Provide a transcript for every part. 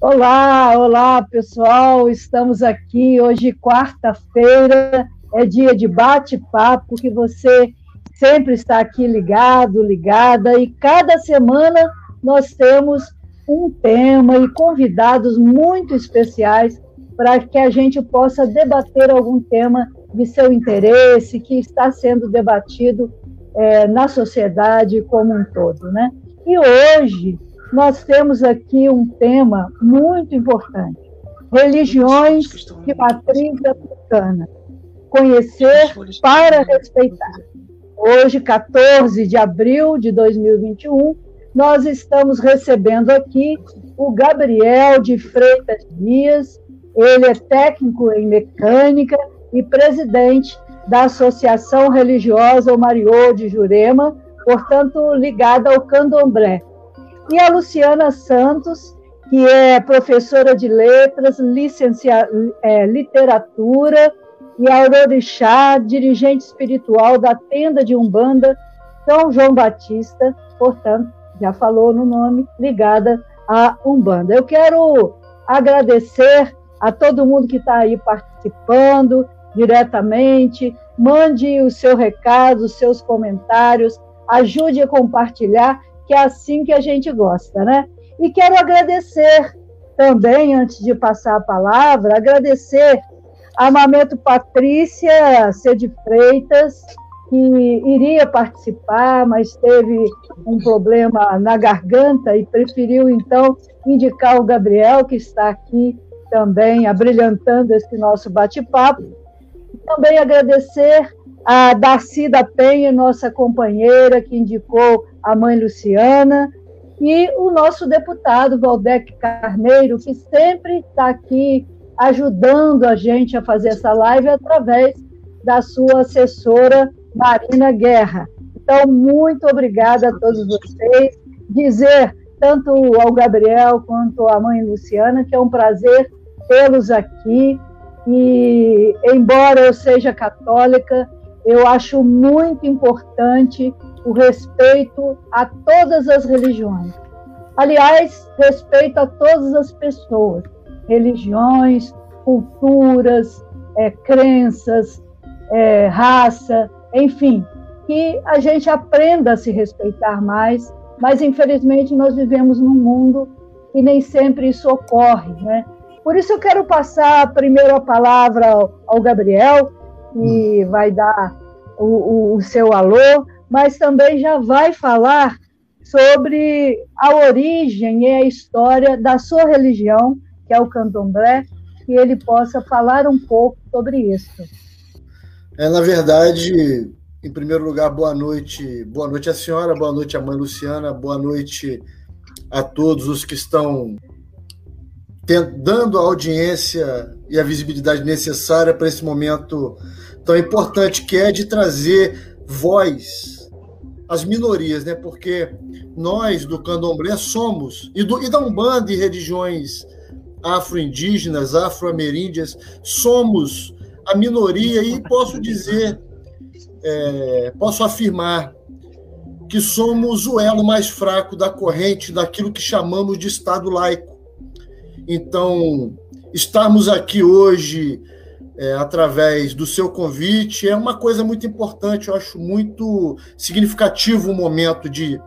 Olá, olá pessoal, estamos aqui hoje, quarta-feira, é dia de bate-papo, que você sempre está aqui ligado, ligada, e cada semana nós temos um tema e convidados muito especiais para que a gente possa debater algum tema de seu interesse, que está sendo debatido é, na sociedade como um todo. Né? E hoje nós temos aqui um tema muito importante: religiões de matriz africana. Conhecer para respeitar. Hoje, 14 de abril de 2021, nós estamos recebendo aqui o Gabriel de Freitas Dias. Ele é técnico em mecânica e presidente da Associação Religiosa Mariô de Jurema, portanto, ligada ao candomblé. E a Luciana Santos, que é professora de letras, licenciada é, literatura, e Aurorixá, dirigente espiritual da tenda de Umbanda São João Batista, portanto, já falou no nome, ligada à Umbanda. Eu quero agradecer a todo mundo que está aí participando diretamente, mande o seu recado, os seus comentários, ajude a compartilhar, que é assim que a gente gosta, né? E quero agradecer também, antes de passar a palavra, agradecer a Mameto Patrícia C. de Freitas, que iria participar, mas teve um problema na garganta e preferiu, então, indicar o Gabriel, que está aqui também abrilhantando esse nosso bate-papo. Também agradecer a Darcy da Penha, nossa companheira, que indicou a mãe Luciana, e o nosso deputado Valdec Carneiro, que sempre está aqui ajudando a gente a fazer essa live através da sua assessora Marina Guerra. Então, muito obrigada a todos vocês. Dizer tanto ao Gabriel quanto à mãe Luciana que é um prazer tê-los aqui. E, embora eu seja católica, eu acho muito importante o respeito a todas as religiões. Aliás, respeito a todas as pessoas, religiões, culturas, é, crenças, é, raça, enfim, que a gente aprenda a se respeitar mais, mas infelizmente nós vivemos num mundo que nem sempre isso ocorre, né? Por isso eu quero passar primeiro a palavra ao, ao Gabriel, que hum. vai dar o, o, o seu alô, mas também já vai falar sobre a origem e a história da sua religião, que é o candomblé, que ele possa falar um pouco sobre isso. É, na verdade, em primeiro lugar, boa noite. Boa noite à senhora, boa noite à mãe Luciana, boa noite a todos os que estão dando a audiência e a visibilidade necessária para esse momento tão importante que é de trazer voz às minorias, né? Porque nós do Candomblé somos e, do, e da Umbanda e religiões afro-indígenas, afro-ameríndias, somos a minoria e posso dizer, é, posso afirmar que somos o elo mais fraco da corrente daquilo que chamamos de Estado laico. Então, estarmos aqui hoje é, através do seu convite é uma coisa muito importante, eu acho muito significativo o momento de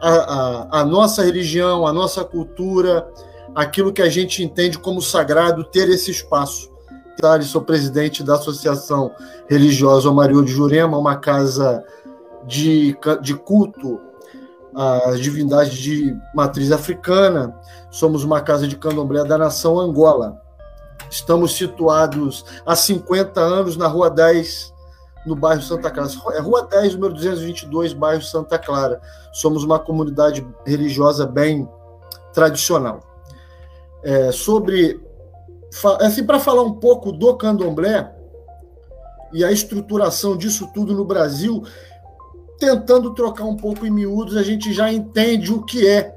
a, a, a nossa religião, a nossa cultura, aquilo que a gente entende como sagrado, ter esse espaço. Tá? Sou presidente da Associação Religiosa Mario de Jurema, uma casa de, de culto às divindades de matriz africana. Somos uma casa de candomblé da nação Angola. Estamos situados há 50 anos na Rua 10, no bairro Santa Clara. É Rua 10, número 222, bairro Santa Clara. Somos uma comunidade religiosa bem tradicional é, sobre. Assim, para falar um pouco do candomblé e a estruturação disso tudo no Brasil, tentando trocar um pouco em miúdos, a gente já entende o que é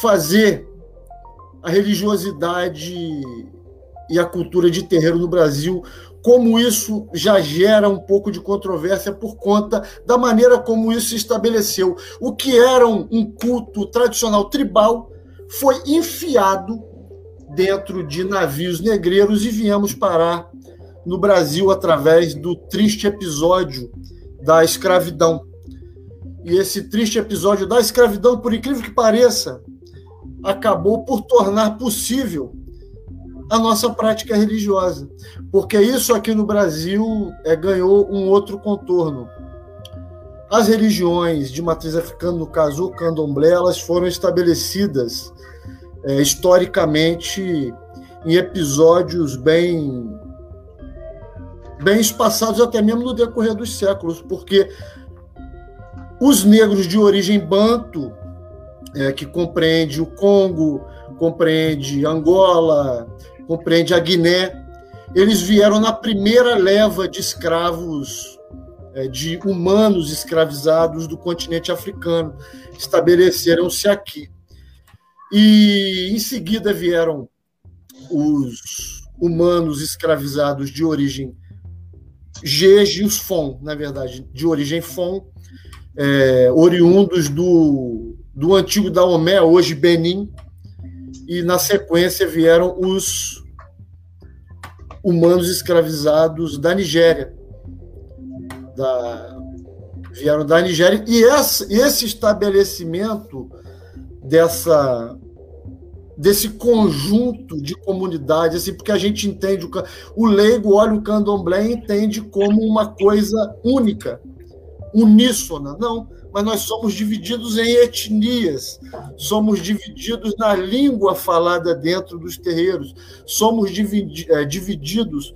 fazer a religiosidade e a cultura de terreiro no Brasil, como isso já gera um pouco de controvérsia por conta da maneira como isso se estabeleceu. O que era um culto tradicional tribal foi enfiado dentro de navios negreiros e viemos parar no Brasil através do triste episódio da escravidão. E esse triste episódio da escravidão, por incrível que pareça, acabou por tornar possível a nossa prática religiosa, porque isso aqui no Brasil é, ganhou um outro contorno. As religiões de matriz africana, no caso o candomblé, elas foram estabelecidas é, historicamente em episódios bem bem espaçados até mesmo no decorrer dos séculos, porque os negros de origem banto, é, que compreende o Congo, compreende Angola, compreende a Guiné, eles vieram na primeira leva de escravos, é, de humanos escravizados do continente africano, estabeleceram-se aqui. E em seguida vieram os humanos escravizados de origem Jeje os Fon, na verdade, de origem Fon, é, oriundos do, do antigo Daomé, hoje Benin, e na sequência vieram os humanos escravizados da Nigéria. Da, vieram da Nigéria, e esse, esse estabelecimento dessa desse conjunto de comunidades, assim, porque a gente entende o, o leigo olha o candomblé e entende como uma coisa única, uníssona. Não, mas nós somos divididos em etnias, somos divididos na língua falada dentro dos terreiros, somos é, divididos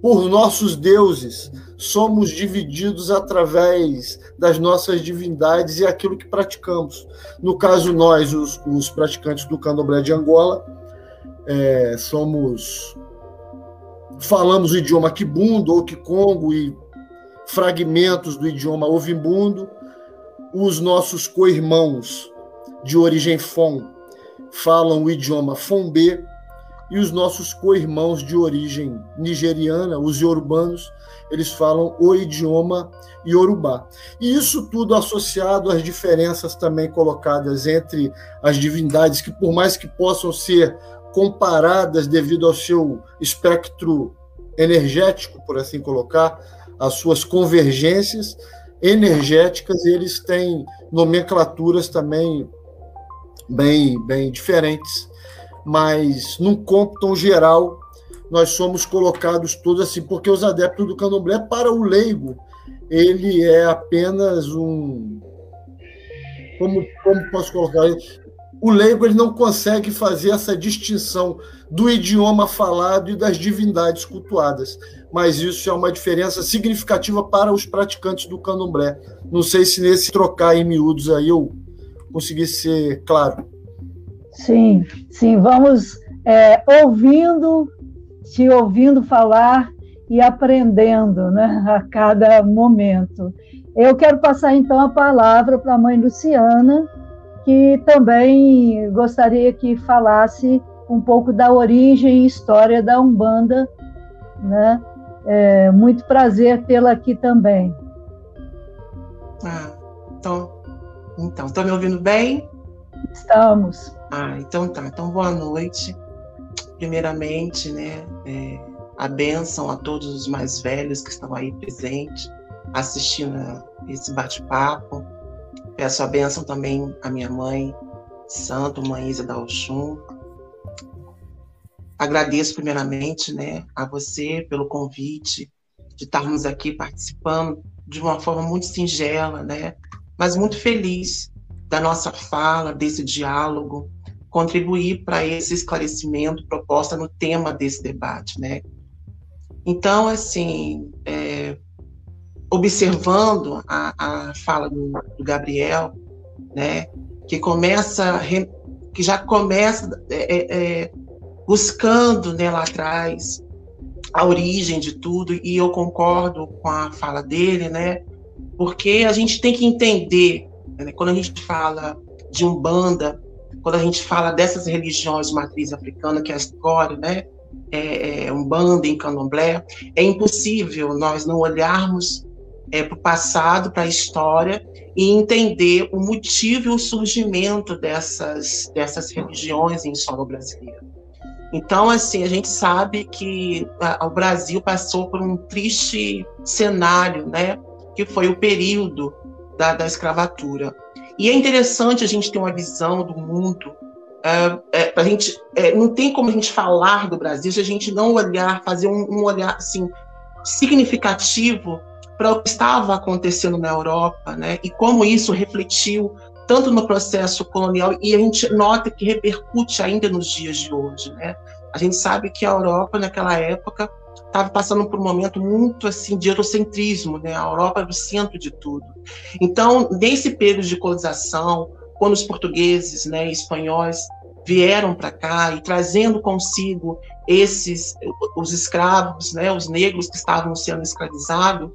por nossos deuses, somos divididos através das nossas divindades e aquilo que praticamos. No caso, nós, os, os praticantes do candomblé de Angola, é, somos. Falamos o idioma Kibundo ou Kikongo e fragmentos do idioma Ovimbundo. Os nossos co-irmãos de origem Fon falam o idioma Fombê e os nossos co-irmãos de origem nigeriana, os iorubanos, eles falam o idioma iorubá. E isso tudo associado às diferenças também colocadas entre as divindades, que por mais que possam ser comparadas devido ao seu espectro energético, por assim colocar, as suas convergências energéticas, eles têm nomenclaturas também bem, bem diferentes mas num cômputo geral, nós somos colocados todos assim, porque os adeptos do candomblé, para o leigo, ele é apenas um. Como, como posso colocar? O leigo ele não consegue fazer essa distinção do idioma falado e das divindades cultuadas. Mas isso é uma diferença significativa para os praticantes do candomblé. Não sei se nesse trocar em miúdos aí eu consegui ser claro. Sim, sim, vamos é, ouvindo, te ouvindo falar e aprendendo né, a cada momento. Eu quero passar então a palavra para a mãe Luciana, que também gostaria que falasse um pouco da origem e história da Umbanda. Né? É, muito prazer tê-la aqui também. Ah, então, então, estão me ouvindo bem? Estamos. Ah, então tá. Então, boa noite. Primeiramente, né, é, a bênção a todos os mais velhos que estão aí presentes, assistindo a esse bate-papo. Peço a bênção também à minha mãe, Santo, Mãe Isa da Oxum. Agradeço primeiramente, né, a você pelo convite de estarmos aqui participando de uma forma muito singela, né, mas muito feliz da nossa fala, desse diálogo, contribuir para esse esclarecimento proposta no tema desse debate, né? Então, assim, é, observando a, a fala do, do, Gabriel, né, que começa, que já começa é, é, é, buscando né, lá atrás a origem de tudo, e eu concordo com a fala dele, né, porque a gente tem que entender né? Quando a gente fala de Umbanda, quando a gente fala dessas religiões de matriz africana, que é a história, né? É, é, Umbanda em Candomblé, é impossível nós não olharmos é, para o passado, para a história, e entender o motivo e o surgimento dessas, dessas religiões em solo brasileiro. Então, assim, a gente sabe que a, o Brasil passou por um triste cenário, né, que foi o período da, da escravatura. E é interessante a gente ter uma visão do mundo. É, é, a gente é, não tem como a gente falar do Brasil se a gente não olhar, fazer um, um olhar assim significativo para o que estava acontecendo na Europa, né? E como isso refletiu tanto no processo colonial e a gente nota que repercute ainda nos dias de hoje, né? A gente sabe que a Europa naquela época estava passando por um momento muito assim de eurocentrismo, né? A Europa era o centro de tudo. Então, nesse período de colonização, quando os portugueses, né, espanhóis vieram para cá e trazendo consigo esses os escravos, né, os negros que estavam sendo escravizados,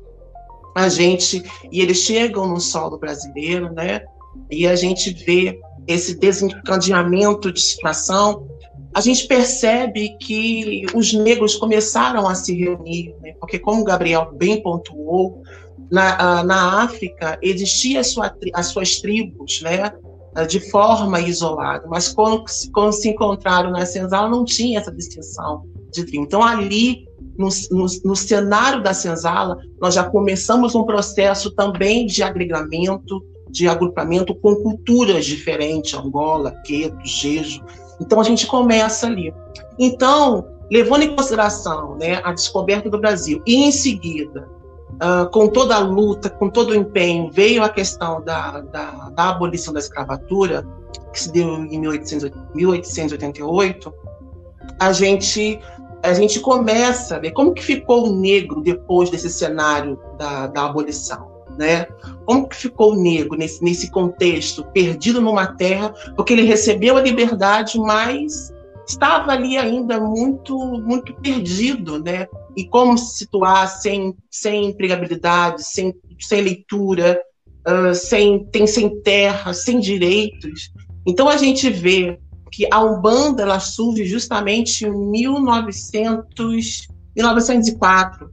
a gente e eles chegam no solo brasileiro, né? E a gente vê esse desencadeamento de situação, a gente percebe que os negros começaram a se reunir, né? porque como o Gabriel bem pontuou, na, na África existia sua, as suas tribos, né? de forma isolada, mas quando, quando se encontraram na senzala não tinha essa distinção de tribo. Então ali no, no, no, cenário da senzala, nós já começamos um processo também de agregamento, de agrupamento com culturas diferentes, Angola, Queto, Jejo. Então a gente começa ali. Então, levando em consideração né, a descoberta do Brasil e em seguida, uh, com toda a luta, com todo o empenho, veio a questão da, da, da abolição da escravatura, que se deu em 1888, a gente a gente começa a ver como que ficou o negro depois desse cenário da, da abolição. Né? Como que ficou o negro nesse, nesse contexto, perdido numa terra, porque ele recebeu a liberdade, mas estava ali ainda muito muito perdido, né? E como se situar sem, sem empregabilidade, sem, sem leitura, uh, sem, tem, sem terra, sem direitos. Então a gente vê que a Umbanda ela surge justamente em 1900, 1904.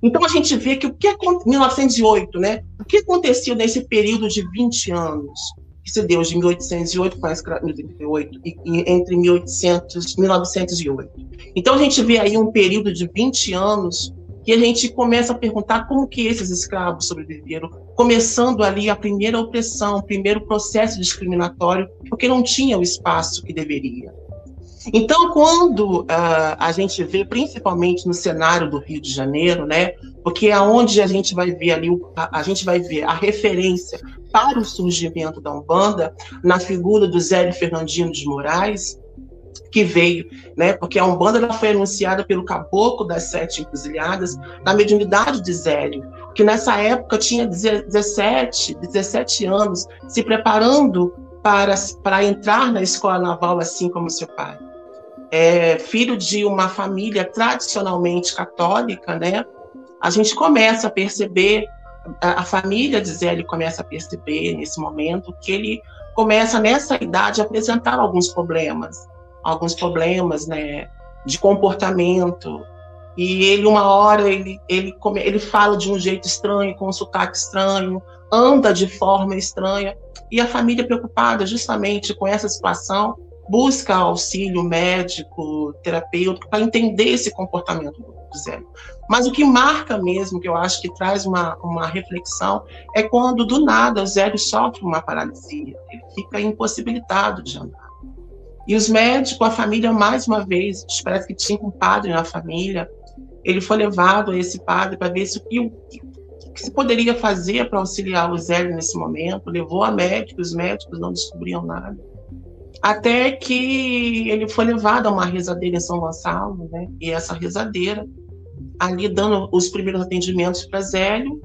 Então a gente vê que o que 1908, né? O que aconteceu nesse período de 20 anos, que se deu de 1808 para 1838 e, e entre 1800 1908. Então a gente vê aí um período de 20 anos que a gente começa a perguntar como que esses escravos sobreviveram, começando ali a primeira opressão, o primeiro processo discriminatório, porque não tinha o espaço que deveria. Então, quando uh, a gente vê, principalmente no cenário do Rio de Janeiro, né, porque é onde a gente vai ver ali, a, a gente vai ver a referência para o surgimento da Umbanda na figura do Zélio Fernandino de Moraes, que veio, né? Porque a Umbanda ela foi anunciada pelo caboclo das sete encruzilhadas na mediunidade de Zélio, que nessa época tinha 17, 17 anos, se preparando para, para entrar na escola naval, assim como seu pai. É, filho de uma família tradicionalmente católica, né? A gente começa a perceber, a, a família de Zélio começa a perceber nesse momento que ele começa nessa idade a apresentar alguns problemas alguns problemas, né, de comportamento. E ele, uma hora, ele, ele, ele fala de um jeito estranho, com um sotaque estranho, anda de forma estranha. E a família, preocupada justamente com essa situação, busca auxílio médico, terapêutico, para entender esse comportamento do Zé. Mas o que marca mesmo, que eu acho que traz uma, uma reflexão, é quando, do nada, o Zé sofre uma paralisia. Ele fica impossibilitado de andar. E os médicos, a família, mais uma vez, parece que tinha um padre na família, ele foi levado a esse padre para ver se, o que, que se poderia fazer para auxiliar o Zé nesse momento, levou a médicos, os médicos não descobriam nada. Até que ele foi levado a uma rezadeira em São Gonçalo, né? e essa rezadeira, ali dando os primeiros atendimentos para Zélio,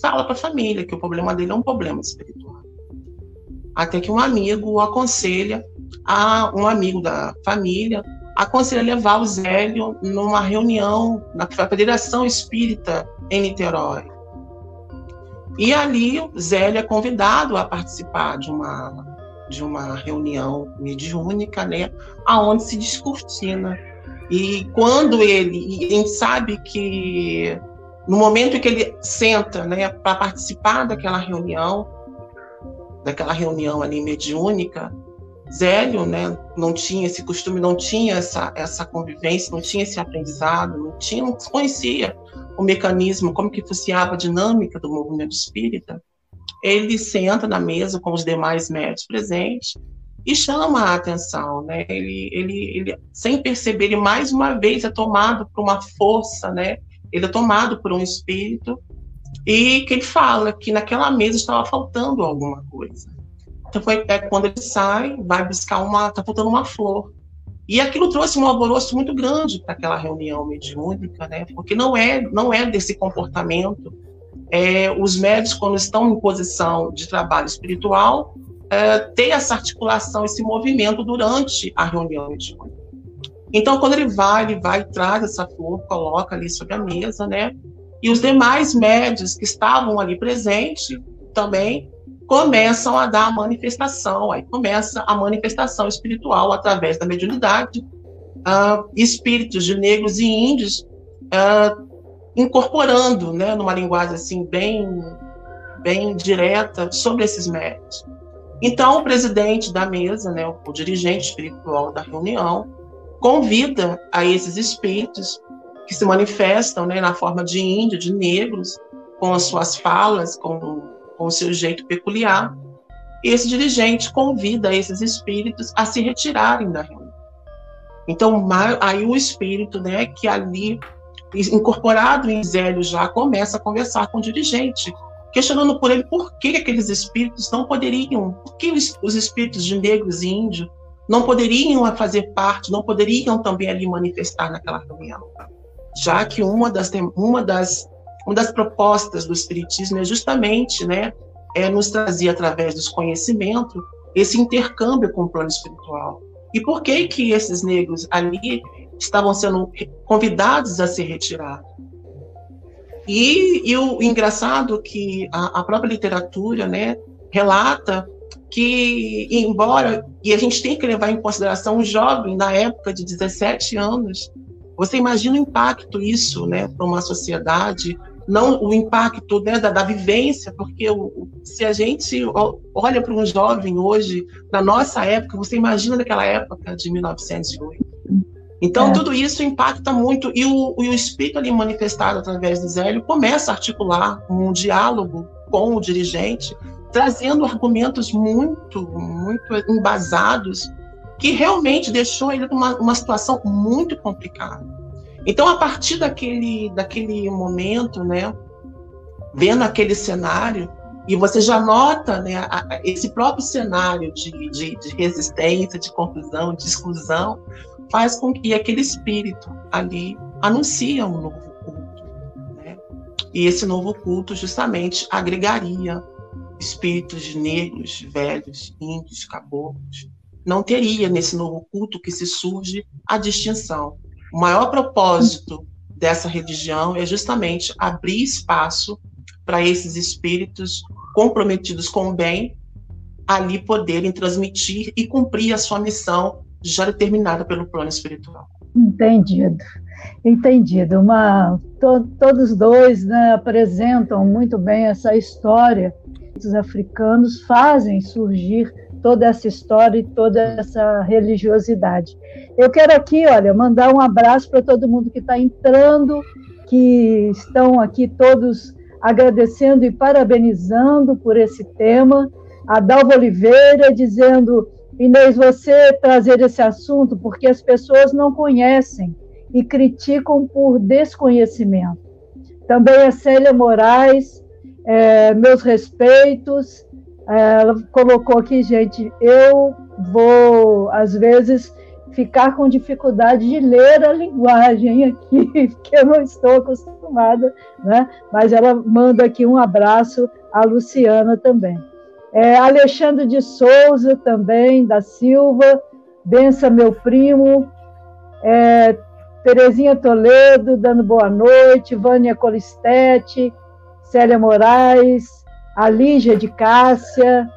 fala para a família que o problema dele é um problema espiritual. Até que um amigo aconselha a um amigo da família aconselha levar o Zélio numa reunião na Federação Espírita em Niterói. E ali Zélio é convidado a participar de uma de uma reunião mediúnica, né, aonde se descortina. E quando ele, e a gente sabe que no momento que ele senta né, para participar daquela reunião, daquela reunião ali mediúnica, Zélio né, não tinha esse costume, não tinha essa, essa convivência, não tinha esse aprendizado, não, tinha, não conhecia o mecanismo, como que funcionava a dinâmica do movimento espírita. Ele senta na mesa com os demais médicos presentes e chama a atenção, né? Ele, ele, ele, sem perceber, ele mais uma vez é tomado por uma força, né? Ele é tomado por um espírito e que ele fala que naquela mesa estava faltando alguma coisa. Então foi é, quando ele sai, vai buscar uma, está faltando uma flor. E aquilo trouxe um alvoroço muito grande para aquela reunião mediúnica, né? Porque não é, não é desse comportamento. É, os médicos, quando estão em posição de trabalho espiritual, é, ter essa articulação, esse movimento durante a reunião mediúnica. Então, quando ele vai, ele vai, traz essa flor, coloca ali sobre a mesa, né? E os demais médios que estavam ali presentes também começam a dar a manifestação, aí começa a manifestação espiritual através da mediunidade, uh, espíritos de negros e índios uh, incorporando, né, numa linguagem assim bem, bem direta sobre esses médios. Então, o presidente da mesa, né, o dirigente espiritual da reunião, convida a esses espíritos que se manifestam né, na forma de índio, de negros, com as suas falas, com, com o seu jeito peculiar. E esse dirigente convida esses espíritos a se retirarem da reunião. Então, aí o espírito, né, que ali, incorporado em Zélio já, começa a conversar com o dirigente, questionando por ele por que aqueles espíritos não poderiam, por que os espíritos de negros e índios não poderiam fazer parte, não poderiam também ali manifestar naquela reunião. Já que uma das, uma das, uma das propostas do Espiritismo é justamente né, é nos trazer, através dos conhecimentos, esse intercâmbio com o plano espiritual. E por que que esses negros ali estavam sendo convidados a se retirar? E, e o engraçado que a, a, própria literatura né, relata que, embora, e a gente tem que levar em consideração um jovem na época de 17 anos, você imagina o impacto isso né, para uma sociedade, não o impacto né, da, da vivência, porque o, se a gente olha para um jovem hoje, na nossa época, você imagina naquela época de 1908. Então, é. tudo isso impacta muito, e o, o espírito ali manifestado através do Zélio começa a articular um diálogo com o dirigente, trazendo argumentos muito, muito embasados, que realmente deixou ele numa uma situação muito complicada. Então, a partir daquele, daquele momento, né, vendo aquele cenário, e você já nota né, esse próprio cenário de, de, de resistência, de confusão, de exclusão, faz com que aquele espírito ali anuncie um novo culto. Né? E esse novo culto justamente agregaria espíritos negros, velhos, índios, caboclos. Não teria nesse novo culto que se surge a distinção. O maior propósito dessa religião é justamente abrir espaço para esses espíritos comprometidos com o bem ali poderem transmitir e cumprir a sua missão já determinada pelo plano espiritual. Entendido, entendido. Uma, to, todos dois né, apresentam muito bem essa história. Os africanos fazem surgir toda essa história e toda essa religiosidade. Eu quero aqui, olha, mandar um abraço para todo mundo que está entrando, que estão aqui todos agradecendo e parabenizando por esse tema. A Dalva Oliveira dizendo Inês, você trazer esse assunto porque as pessoas não conhecem e criticam por desconhecimento. Também a Célia Moraes, é, meus respeitos. Ela colocou aqui, gente, eu vou, às vezes, ficar com dificuldade de ler a linguagem aqui, porque eu não estou acostumada, né? Mas ela manda aqui um abraço à Luciana também. É, Alexandre de Souza também, da Silva, Bença, meu primo, é, Terezinha Toledo, dando boa noite, Vânia Colistete, Célia Moraes, Alígia de Cássia,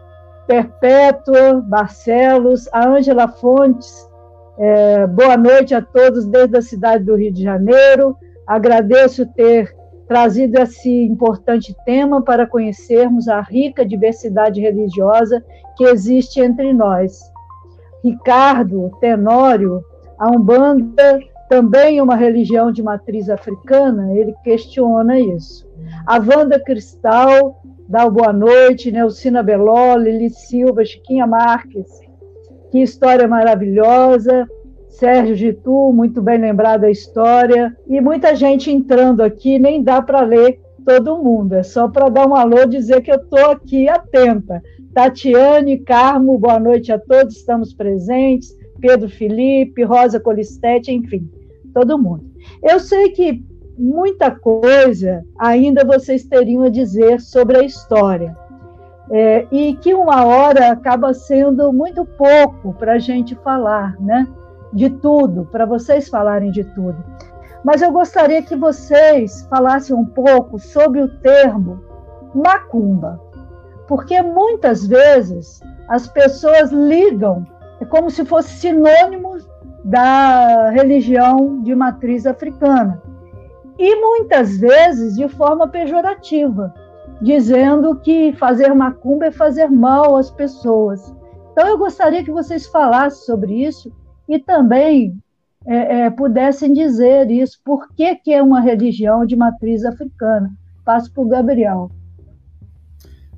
Perpétua Barcelos, a Ângela Fontes, é, boa noite a todos desde a cidade do Rio de Janeiro. Agradeço ter trazido esse importante tema para conhecermos a rica diversidade religiosa que existe entre nós. Ricardo Tenório, a Umbanda também uma religião de matriz africana, ele questiona isso. A Wanda Cristal dá boa noite, Nelcina Beló, Lili Silva, Chiquinha Marques, que história maravilhosa. Sérgio Gitu, muito bem lembrada a história. E muita gente entrando aqui, nem dá para ler todo mundo, é só para dar um alô dizer que eu estou aqui atenta. Tatiane, Carmo, boa noite a todos, estamos presentes. Pedro Felipe, Rosa Colistete, enfim, todo mundo. Eu sei que muita coisa ainda vocês teriam a dizer sobre a história. É, e que uma hora acaba sendo muito pouco para a gente falar, né? De tudo, para vocês falarem de tudo. Mas eu gostaria que vocês falassem um pouco sobre o termo macumba, porque muitas vezes as pessoas ligam, é como se fosse sinônimo da religião de matriz africana e muitas vezes de forma pejorativa, dizendo que fazer macumba é fazer mal às pessoas. Então, eu gostaria que vocês falassem sobre isso e também é, é, pudessem dizer isso, por que, que é uma religião de matriz africana. Passo para o Gabriel.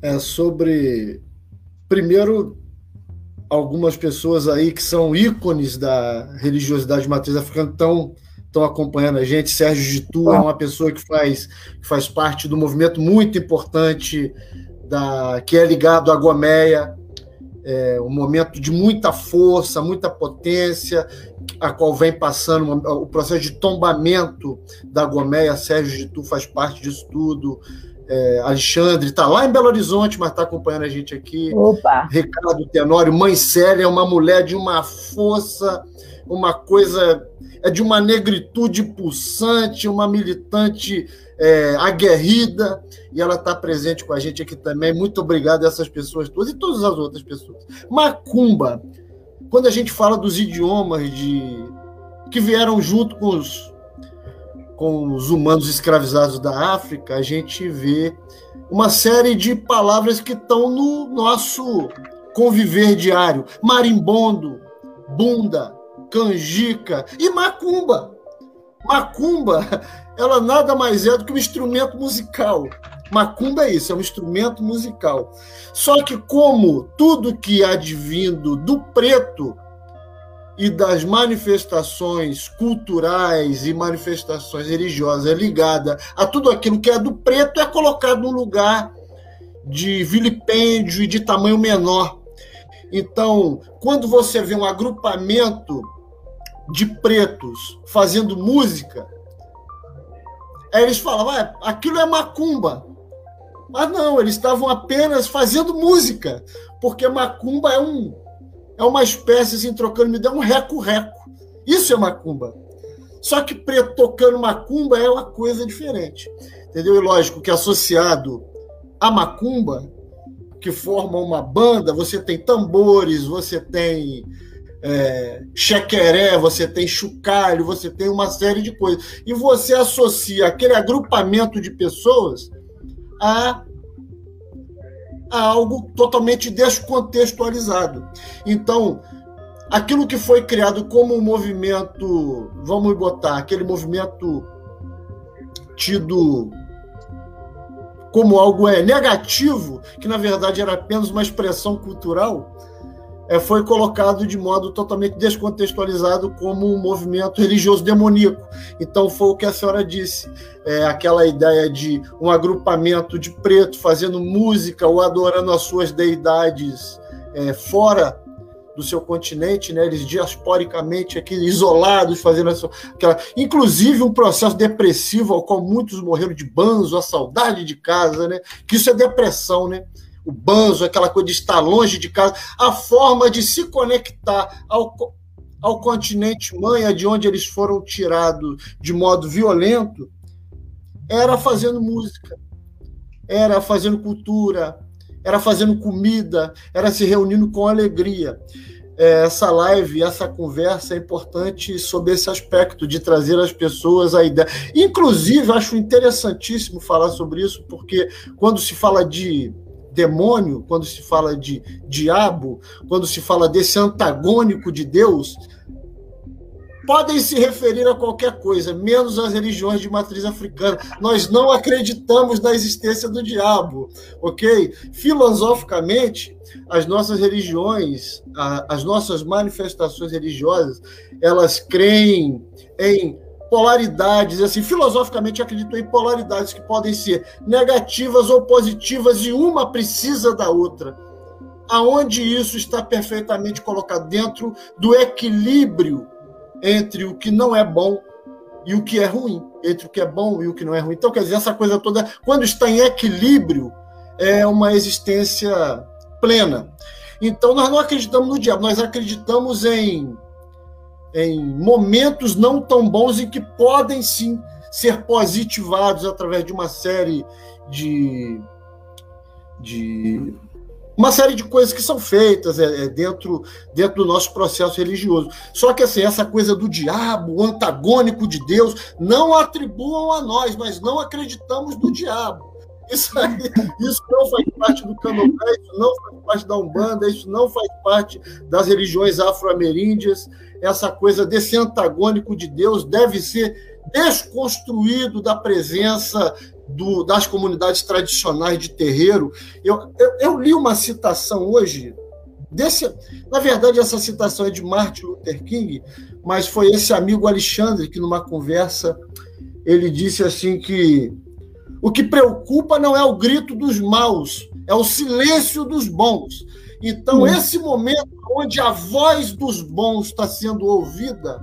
É sobre. Primeiro, algumas pessoas aí que são ícones da religiosidade de matriz africana estão estão acompanhando a gente. Sérgio Gitu é uma pessoa que faz, que faz parte do movimento muito importante da, que é ligado à Gomeia, é um momento de muita força, muita potência, a qual vem passando o processo de tombamento da Gomeia. Sérgio Gitu faz parte disso tudo. É, Alexandre está lá em Belo Horizonte, mas está acompanhando a gente aqui. Opa. Ricardo Tenório, mãe Célia, é uma mulher de uma força, uma coisa é de uma negritude pulsante, uma militante é, aguerrida, e ela está presente com a gente aqui também. Muito obrigado a essas pessoas todas e todas as outras pessoas. Macumba, quando a gente fala dos idiomas de que vieram junto com os, com os humanos escravizados da África, a gente vê uma série de palavras que estão no nosso conviver diário. Marimbondo, bunda, canjica e macumba. Macumba, ela nada mais é do que um instrumento musical. Macumba é isso, é um instrumento musical. Só que como tudo que há de vindo do preto e das manifestações culturais e manifestações religiosas é ligada a tudo aquilo que é do preto é colocado num lugar de vilipêndio e de tamanho menor. Então, quando você vê um agrupamento de pretos fazendo música, aí eles falavam, ah, aquilo é macumba. Mas não, eles estavam apenas fazendo música, porque macumba é um é uma espécie assim, trocando me dá um reco-reco. Isso é macumba. Só que preto tocando macumba é uma coisa diferente. Entendeu? E lógico que associado a macumba, que forma uma banda, você tem tambores, você tem é, chequeré, você tem chocalho, você tem uma série de coisas. E você associa aquele agrupamento de pessoas a, a algo totalmente descontextualizado. Então, aquilo que foi criado como um movimento, vamos botar, aquele movimento tido como algo é negativo, que na verdade era apenas uma expressão cultural, foi colocado de modo totalmente descontextualizado como um movimento religioso demoníaco. Então foi o que a senhora disse, é, aquela ideia de um agrupamento de preto fazendo música ou adorando as suas deidades é, fora do seu continente, né? Eles diasporicamente aqui isolados, fazendo essa, aquela, inclusive um processo depressivo ao qual muitos morreram de banzo, a saudade de casa, né? Que isso é depressão, né? O banzo, aquela coisa de estar longe de casa, a forma de se conectar ao, ao continente mãe, de onde eles foram tirados de modo violento, era fazendo música, era fazendo cultura, era fazendo comida, era se reunindo com alegria. é, essa live, essa conversa é importante sobre esse aspecto de trazer as pessoas a ideia. Inclusive, acho interessantíssimo falar sobre isso, porque quando se fala de demônio, quando se fala de diabo, quando se fala desse antagônico de Deus, podem se referir a qualquer coisa, menos as religiões de matriz africana. Nós não acreditamos na existência do diabo, ok? Filosoficamente, as nossas religiões, as nossas manifestações religiosas, elas creem em polaridades, assim, filosoficamente acredito em polaridades que podem ser negativas ou positivas e uma precisa da outra. Aonde isso está perfeitamente colocado dentro do equilíbrio entre o que não é bom e o que é ruim, entre o que é bom e o que não é ruim. Então, quer dizer, essa coisa toda, quando está em equilíbrio, é uma existência plena. Então, nós não acreditamos no diabo, nós acreditamos em, em momentos não tão bons e que podem sim ser positivados através de uma série de, de uma série de coisas que são feitas é, é, dentro, dentro do nosso processo religioso. Só que assim, essa coisa do diabo, antagônico de Deus, não atribuam a nós, mas não acreditamos no diabo. Isso, aí, isso não faz parte do candomblé, isso não faz parte da Umbanda, isso não faz parte das religiões afro-ameríndias. Essa coisa desse antagônico de Deus deve ser desconstruído da presença do, das comunidades tradicionais de terreiro. Eu, eu, eu, li uma citação hoje, desse, na verdade, essa citação é de Martin Luther King, mas foi esse amigo Alexandre que, numa conversa, ele disse assim que o que preocupa não é o grito dos maus, é o silêncio dos bons. Então, hum. esse momento onde a voz dos bons está sendo ouvida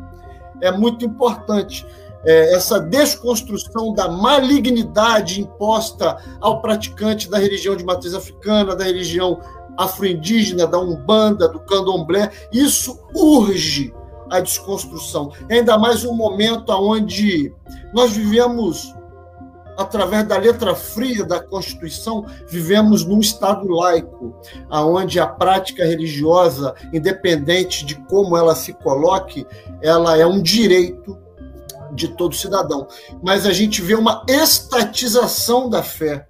é muito importante é, essa desconstrução da malignidade imposta ao praticante da religião de matriz africana, da religião afro-indígena, da Umbanda, do Candomblé, isso urge a desconstrução. Ainda mais um momento onde nós vivemos, através da letra fria da Constituição, vivemos num Estado laico, onde a prática religiosa, independente de como ela se coloque, ela é um direito de todo cidadão. Mas a gente vê uma estatização da fé.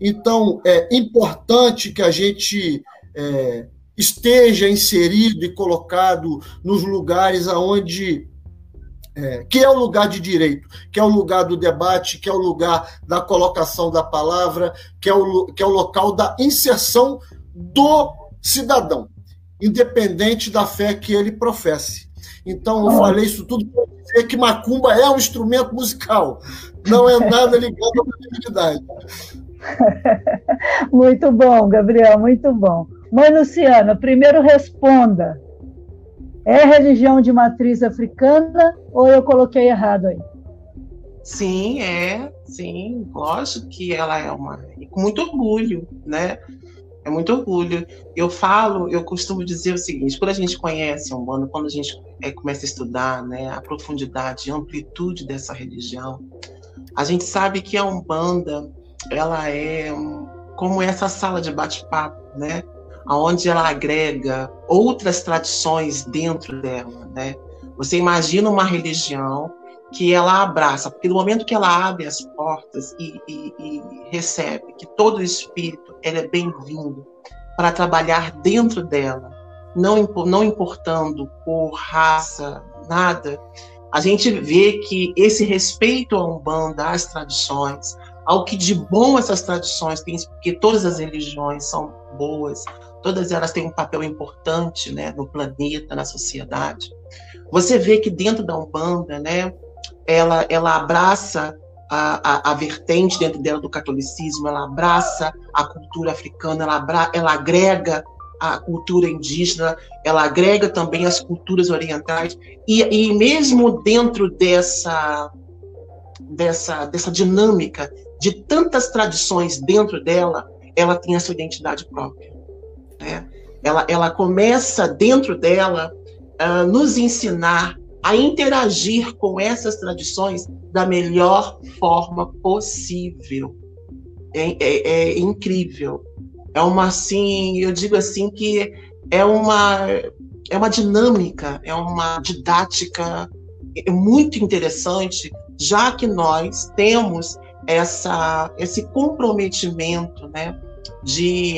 Então, é importante que a gente é, esteja inserido e colocado nos lugares aonde é, que é o lugar de direito, que é o lugar do debate, que é o lugar da colocação da palavra, que é o, que é o local da inserção do cidadão, independente da fé que ele professe. Então, eu falei isso tudo para dizer que macumba é um instrumento musical, não é nada ligado à credibilidade. muito bom, Gabriel, muito bom. Mãe Luciana, primeiro responda. É religião de matriz africana ou eu coloquei errado aí? Sim, é, sim, lógico que ela é uma, com muito orgulho, né? É muito orgulho. Eu falo, eu costumo dizer o seguinte: quando a gente conhece um bando, quando a gente é, começa a estudar né, a profundidade e amplitude dessa religião, a gente sabe que a Umbanda ela é como essa sala de bate-papo, né? Onde ela agrega outras tradições dentro dela, né? Você imagina uma religião que ela abraça, porque no momento que ela abre as portas e, e, e recebe que todo espírito é bem-vindo para trabalhar dentro dela, não, não importando por raça, nada, a gente vê que esse respeito à Umbanda, às tradições, ao que de bom essas tradições têm, porque todas as religiões são boas, todas elas têm um papel importante né, no planeta, na sociedade. Você vê que dentro da Umbanda, né, ela, ela abraça a, a, a, vertente dentro dela do catolicismo, ela abraça a cultura africana, ela, abra, ela agrega a cultura indígena, ela agrega também as culturas orientais, e, e mesmo dentro dessa, dessa, dessa dinâmica de tantas tradições dentro dela, ela tem a sua identidade própria. Né? Ela, ela começa dentro dela a nos ensinar a interagir com essas tradições da melhor forma possível. É, é, é, incrível. É uma assim, eu digo assim que é uma é uma dinâmica, é uma didática é muito interessante, já que nós temos essa, esse comprometimento né, de,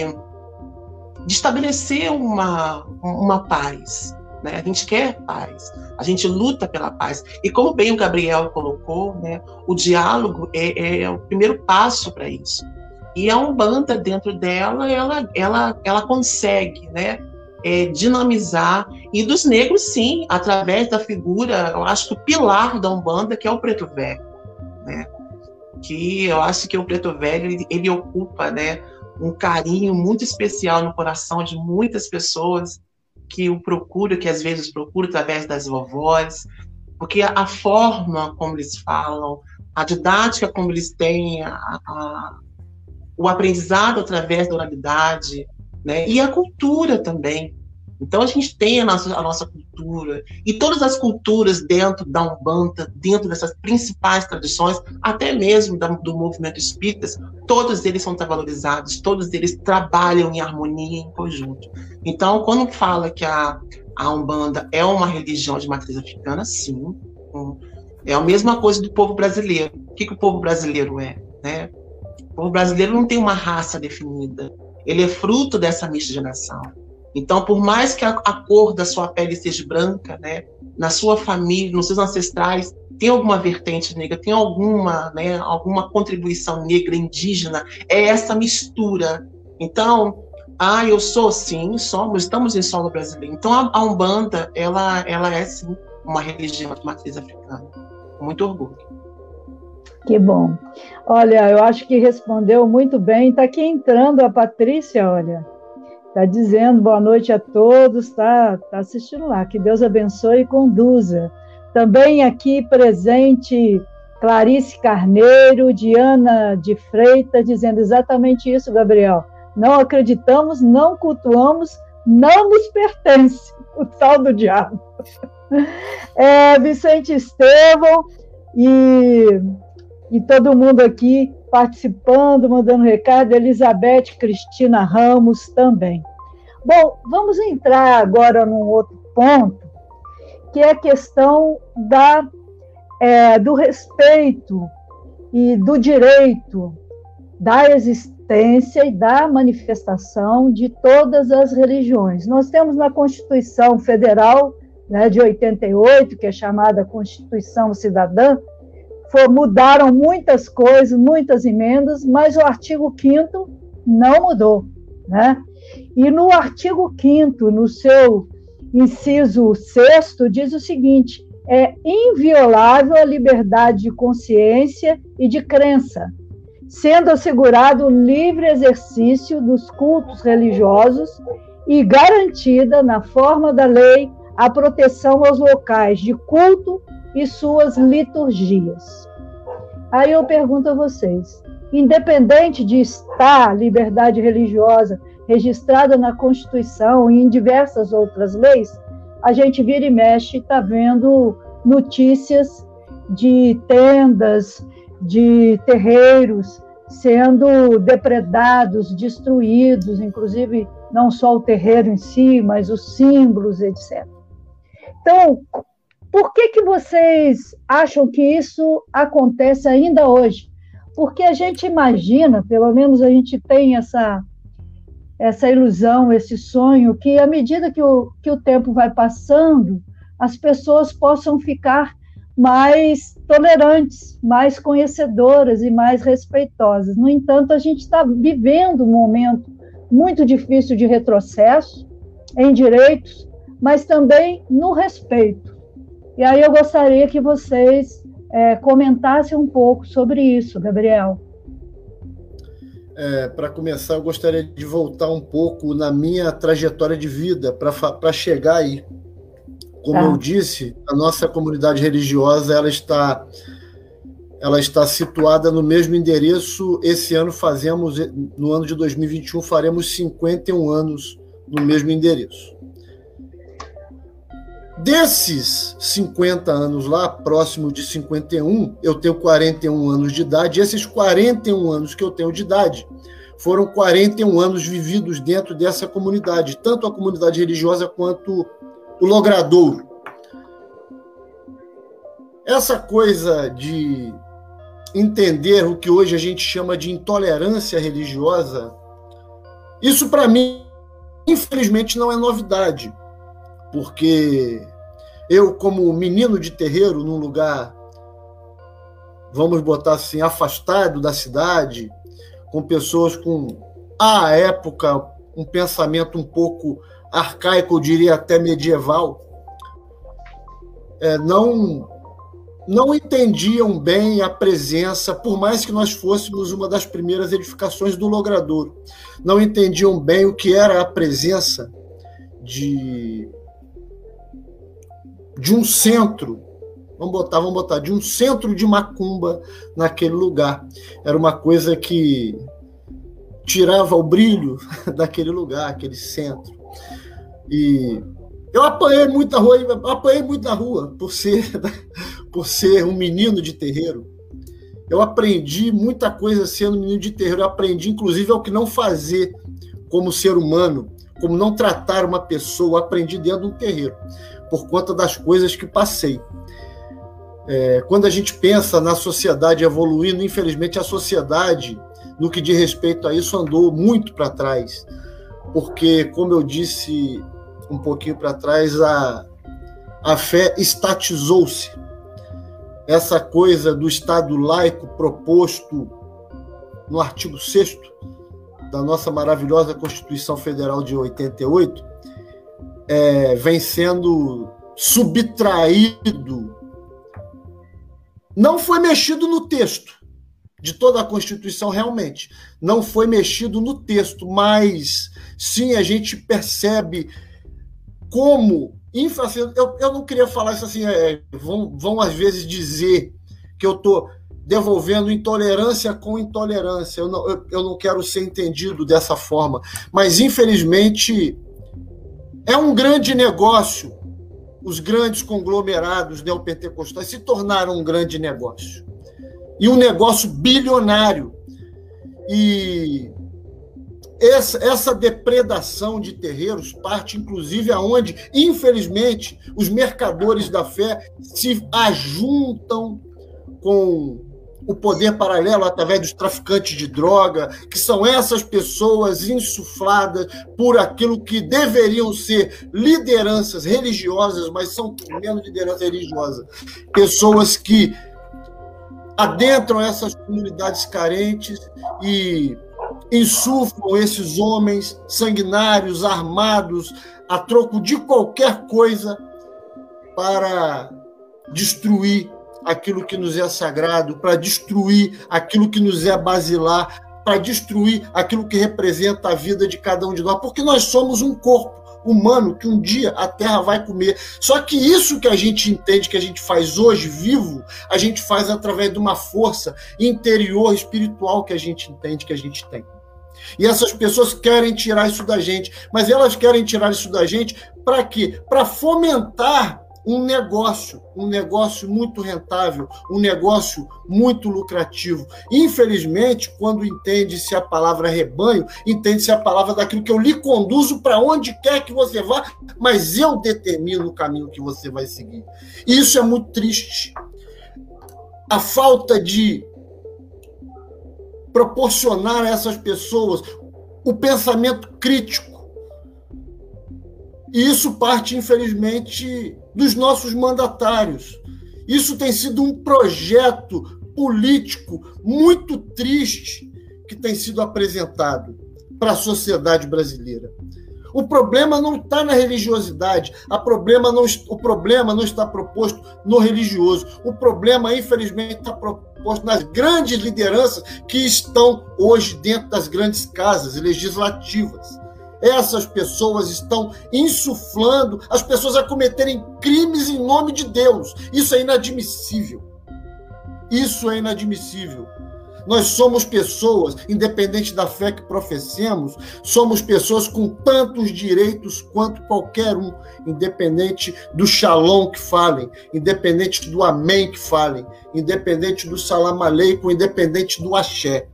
de estabelecer uma, uma paz. Né? A gente quer paz, a gente luta pela paz. E como bem o Gabriel colocou, né, o diálogo é, é o primeiro passo para isso. E a Umbanda, dentro dela, ela, ela, ela consegue né, é, dinamizar, e dos negros, sim, através da figura, eu acho que o pilar da Umbanda, que é o preto velho. Né? Que eu acho que o preto velho, ele, ele ocupa né, um carinho muito especial no coração de muitas pessoas que o procuram, que às vezes procuram através das vovós, porque a, forma como eles falam, a didática como eles têm, a, a, o aprendizado através da oralidade, né? e a cultura também. Então a gente tem a nossa, a nossa cultura e todas as culturas dentro da Umbanda, dentro dessas principais tradições, até mesmo da, do movimento espírita, todos eles são valorizados, todos eles trabalham em harmonia, em conjunto. Então, quando fala que a, a Umbanda é uma religião de matriz africana, sim, é a mesma coisa do povo brasileiro. O que, que o povo brasileiro é? Né? O povo brasileiro não tem uma raça definida. Ele é fruto dessa miscigenação. Então, por mais que a, a, cor da sua pele seja branca, né, na sua família, nos seus ancestrais, tem alguma vertente negra, tem alguma, né, alguma contribuição negra, indígena, é essa mistura. Então, ah, eu sou sim, somos, estamos em solo brasileiro. Então, a, a Umbanda, ela, ela é sim uma religião de matriz africana. Muito orgulho. Que bom. Olha, eu acho que respondeu muito bem. Está aqui entrando a Patrícia, olha. Está dizendo boa noite a todos, está tá assistindo lá. Que Deus abençoe e conduza. Também aqui presente Clarice Carneiro, Diana de Freitas, dizendo exatamente isso, Gabriel. Não acreditamos, não cultuamos, não nos pertence o tal do diabo. É, Vicente Estevão e, e todo mundo aqui participando, mandando recado, Elizabeth Cristina Ramos também. Bom, vamos entrar agora num outro ponto, que é a questão da, é, do respeito e do direito da existência e da manifestação de todas as religiões. Nós temos na Constituição Federal né, de 88, que é chamada Constituição Cidadã, mudaram muitas coisas, muitas emendas, mas o artigo 5 não mudou. Né? E no artigo 5 no seu inciso 6 diz o seguinte: é inviolável a liberdade de consciência e de crença, sendo assegurado o livre exercício dos cultos religiosos e garantida, na forma da lei, a proteção aos locais de culto e suas liturgias. Aí eu pergunto a vocês: independente de estar liberdade religiosa registrada na Constituição e em diversas outras leis, a gente vira e mexe está vendo notícias de tendas, de terreiros sendo depredados, destruídos, inclusive não só o terreiro em si, mas os símbolos, etc. Então, por que, que vocês acham que isso acontece ainda hoje? Porque a gente imagina, pelo menos a gente tem essa, essa ilusão, esse sonho, que à medida que o, que o tempo vai passando, as pessoas possam ficar mais tolerantes, mais conhecedoras e mais respeitosas. No entanto, a gente está vivendo um momento muito difícil de retrocesso em direitos, mas também no respeito. E aí eu gostaria que vocês é, comentassem um pouco sobre isso, Gabriel. É, para começar, eu gostaria de voltar um pouco na minha trajetória de vida para chegar aí. Como tá. eu disse, a nossa comunidade religiosa ela está ela está situada no mesmo endereço. Esse ano fazemos, no ano de 2021, faremos 51 anos no mesmo endereço. Desses 50 anos lá, próximo de 51, eu tenho 41 anos de idade. Esses 41 anos que eu tenho de idade foram 41 anos vividos dentro dessa comunidade, tanto a comunidade religiosa quanto o logradouro. Essa coisa de entender o que hoje a gente chama de intolerância religiosa, isso para mim, infelizmente, não é novidade, porque eu, como menino de terreiro, num lugar, vamos botar assim, afastado da cidade, com pessoas com, à época, um pensamento um pouco arcaico, eu diria até medieval, é, não não entendiam bem a presença, por mais que nós fôssemos uma das primeiras edificações do Logradouro, não entendiam bem o que era a presença de de um centro, vamos botar, vamos botar, de um centro de macumba naquele lugar. Era uma coisa que tirava o brilho daquele lugar, aquele centro. E eu apanhei muito na rua, apanhei muito na rua por ser, por ser um menino de terreiro. Eu aprendi muita coisa sendo menino de terreiro. Eu aprendi, inclusive, o que não fazer como ser humano, como não tratar uma pessoa. Eu aprendi dentro de um terreiro, por conta das coisas que passei. É, quando a gente pensa na sociedade evoluindo, infelizmente a sociedade, no que diz respeito a isso, andou muito para trás. Porque, como eu disse um pouquinho para trás, a, a fé estatizou-se. Essa coisa do Estado laico proposto no artigo 6 da nossa maravilhosa Constituição Federal de 88 é, vem sendo subtraído. Não foi mexido no texto de toda a Constituição, realmente. Não foi mexido no texto, mas sim a gente percebe como eu, eu não queria falar isso assim, é, vão, vão às vezes dizer que eu estou devolvendo intolerância com intolerância. Eu não, eu, eu não quero ser entendido dessa forma. Mas, infelizmente, é um grande negócio. Os grandes conglomerados neopentecostais se tornaram um grande negócio. E um negócio bilionário. E essa, essa depredação de terreiros parte, inclusive, aonde, infelizmente, os mercadores da fé se ajuntam com o poder paralelo através dos traficantes de droga, que são essas pessoas insufladas por aquilo que deveriam ser lideranças religiosas, mas são menos liderança religiosa. Pessoas que adentram essas comunidades carentes e insuflam esses homens sanguinários, armados, a troco de qualquer coisa, para destruir aquilo que nos é sagrado, para destruir aquilo que nos é basilar, para destruir aquilo que representa a vida de cada um de nós, porque nós somos um corpo humano que um dia a terra vai comer. Só que isso que a gente entende, que a gente faz hoje vivo, a gente faz através de uma força interior espiritual que a gente entende que a gente tem. E essas pessoas querem tirar isso da gente, mas elas querem tirar isso da gente para quê? Para fomentar um negócio, um negócio muito rentável, um negócio muito lucrativo. Infelizmente, quando entende-se a palavra rebanho, entende-se a palavra daquilo que eu lhe conduzo para onde quer que você vá, mas eu determino o caminho que você vai seguir. E isso é muito triste. A falta de proporcionar a essas pessoas o pensamento crítico. E isso parte, infelizmente, dos nossos mandatários. Isso tem sido um projeto político muito triste que tem sido apresentado para a sociedade brasileira. O problema não está na religiosidade, problema não, o problema não está proposto no religioso. O problema, infelizmente, está proposto nas grandes lideranças que estão hoje dentro das grandes casas legislativas. Essas pessoas estão insuflando as pessoas a cometerem crimes em nome de Deus. Isso é inadmissível. Isso é inadmissível. Nós somos pessoas, independente da fé que professemos, somos pessoas com tantos direitos quanto qualquer um, independente do shalom que falem, independente do amém que falem, independente do salam aleikum, independente do axé.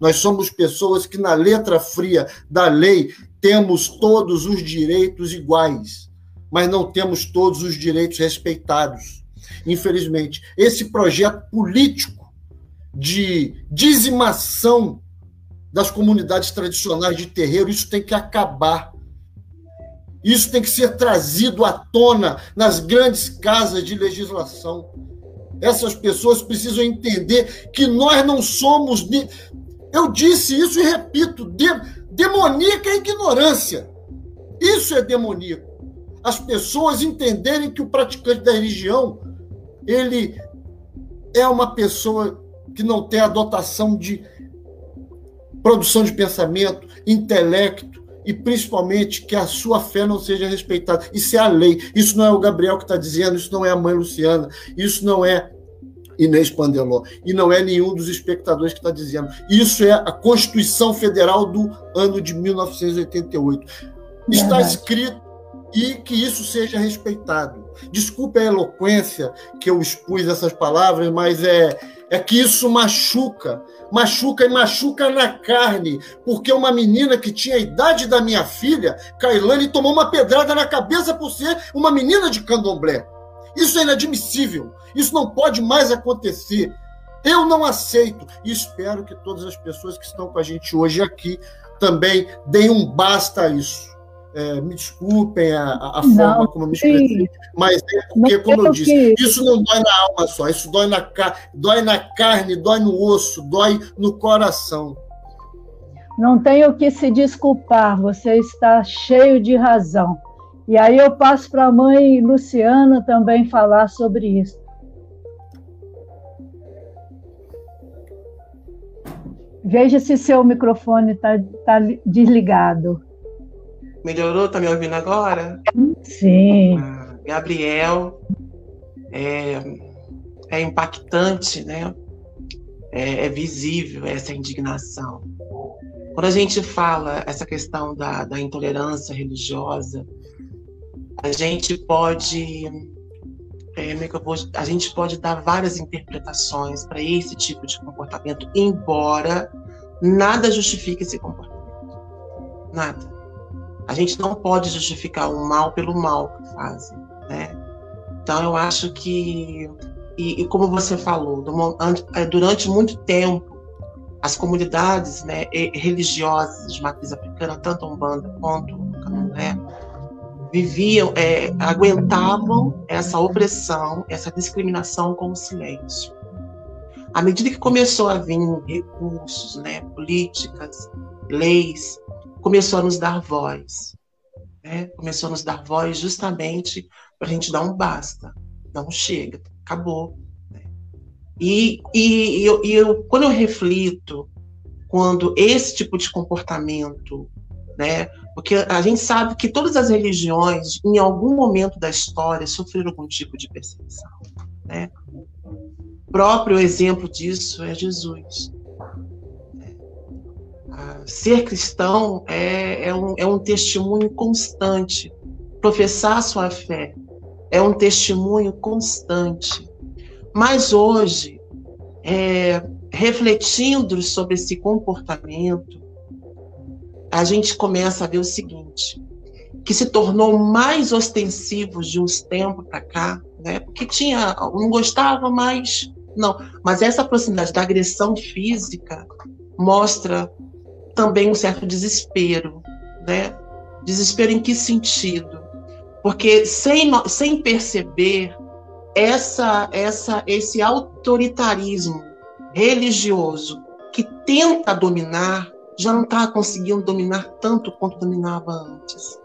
Nós somos pessoas que, na letra fria da lei, temos todos os direitos iguais. mas não temos todos os direitos respeitados. Infelizmente, esse projeto político de dizimação das comunidades tradicionais de terreiro, isso tem que acabar. Isso tem que ser trazido à tona nas grandes casas de legislação. Essas pessoas precisam entender que nós não somos. Eu disse isso e repito: de... demoníaca é ignorância. Isso é demoníaco. As pessoas entenderem que o praticante da religião ele é uma pessoa que não tem a dotação de produção de pensamento, intelecto e principalmente que a sua fé não seja respeitada. Isso é a lei. Isso não é o Gabriel que está dizendo, isso não é a mãe Luciana, isso não é Inês Pandeló, e não é nenhum dos espectadores que está dizendo. Isso é a Constituição Federal do ano de 1988. Está escrito e que isso seja respeitado. Desculpe a eloquência que eu expus essas palavras, mas é, é que isso machuca, machuca e machuca na carne, porque uma menina que tinha a idade da minha filha, Kailane, tomou uma pedrada na cabeça por ser uma menina de candomblé. Isso é inadmissível, isso não pode mais acontecer. Eu não aceito e espero que todas as pessoas que estão com a gente hoje aqui também deem um basta a isso. É, me desculpem a, a forma como eu me expressei, mas é porque, como eu disse, que... isso não dói na alma só, isso dói na, dói na carne, dói no osso, dói no coração. Não tenho que se desculpar, você está cheio de razão. E aí eu passo para a mãe Luciana também falar sobre isso. Veja se seu microfone está tá desligado. Melhorou? Tá me ouvindo agora? Sim. Ah, Gabriel, é, é, impactante, né? É, é, visível essa indignação. Quando a gente fala essa questão da, da intolerância religiosa, a gente pode é, é a gente pode dar várias interpretações para esse tipo de comportamento, embora nada justifique esse comportamento. Nada. A gente não pode justificar o mal pelo mal que fazem, né? Então eu acho que e, e como você falou, é, durante muito tempo as comunidades né, religiosas de matriz africana, tanto a Umbanda quanto o viviam, é, aguentavam essa opressão, essa discriminação com o silêncio. À medida que começou a vir recursos, né, políticas, leis, começou a nos dar voz. Né? Começou a nos dar voz justamente para a gente dar um basta, um chega, acabou. Né? E, e, e, eu, e eu, quando eu reflito, quando esse tipo de comportamento né, porque a gente sabe que todas as religiões, em algum momento da história, sofreram algum tipo de perseguição. Né? O próprio exemplo disso é Jesus. Ser cristão é, é, um, é um testemunho constante. Professar sua fé é um testemunho constante. Mas hoje, é, refletindo sobre esse comportamento, a gente começa a ver o seguinte, que se tornou mais ostensivo de uns tempos para cá, né? Porque tinha, não gostava mais, não. Mas essa proximidade da agressão física mostra também um certo desespero, né? Desespero em que sentido? Porque sem, sem perceber essa, essa, esse autoritarismo religioso que tenta dominar já não está conseguindo dominar tanto quanto dominava antes.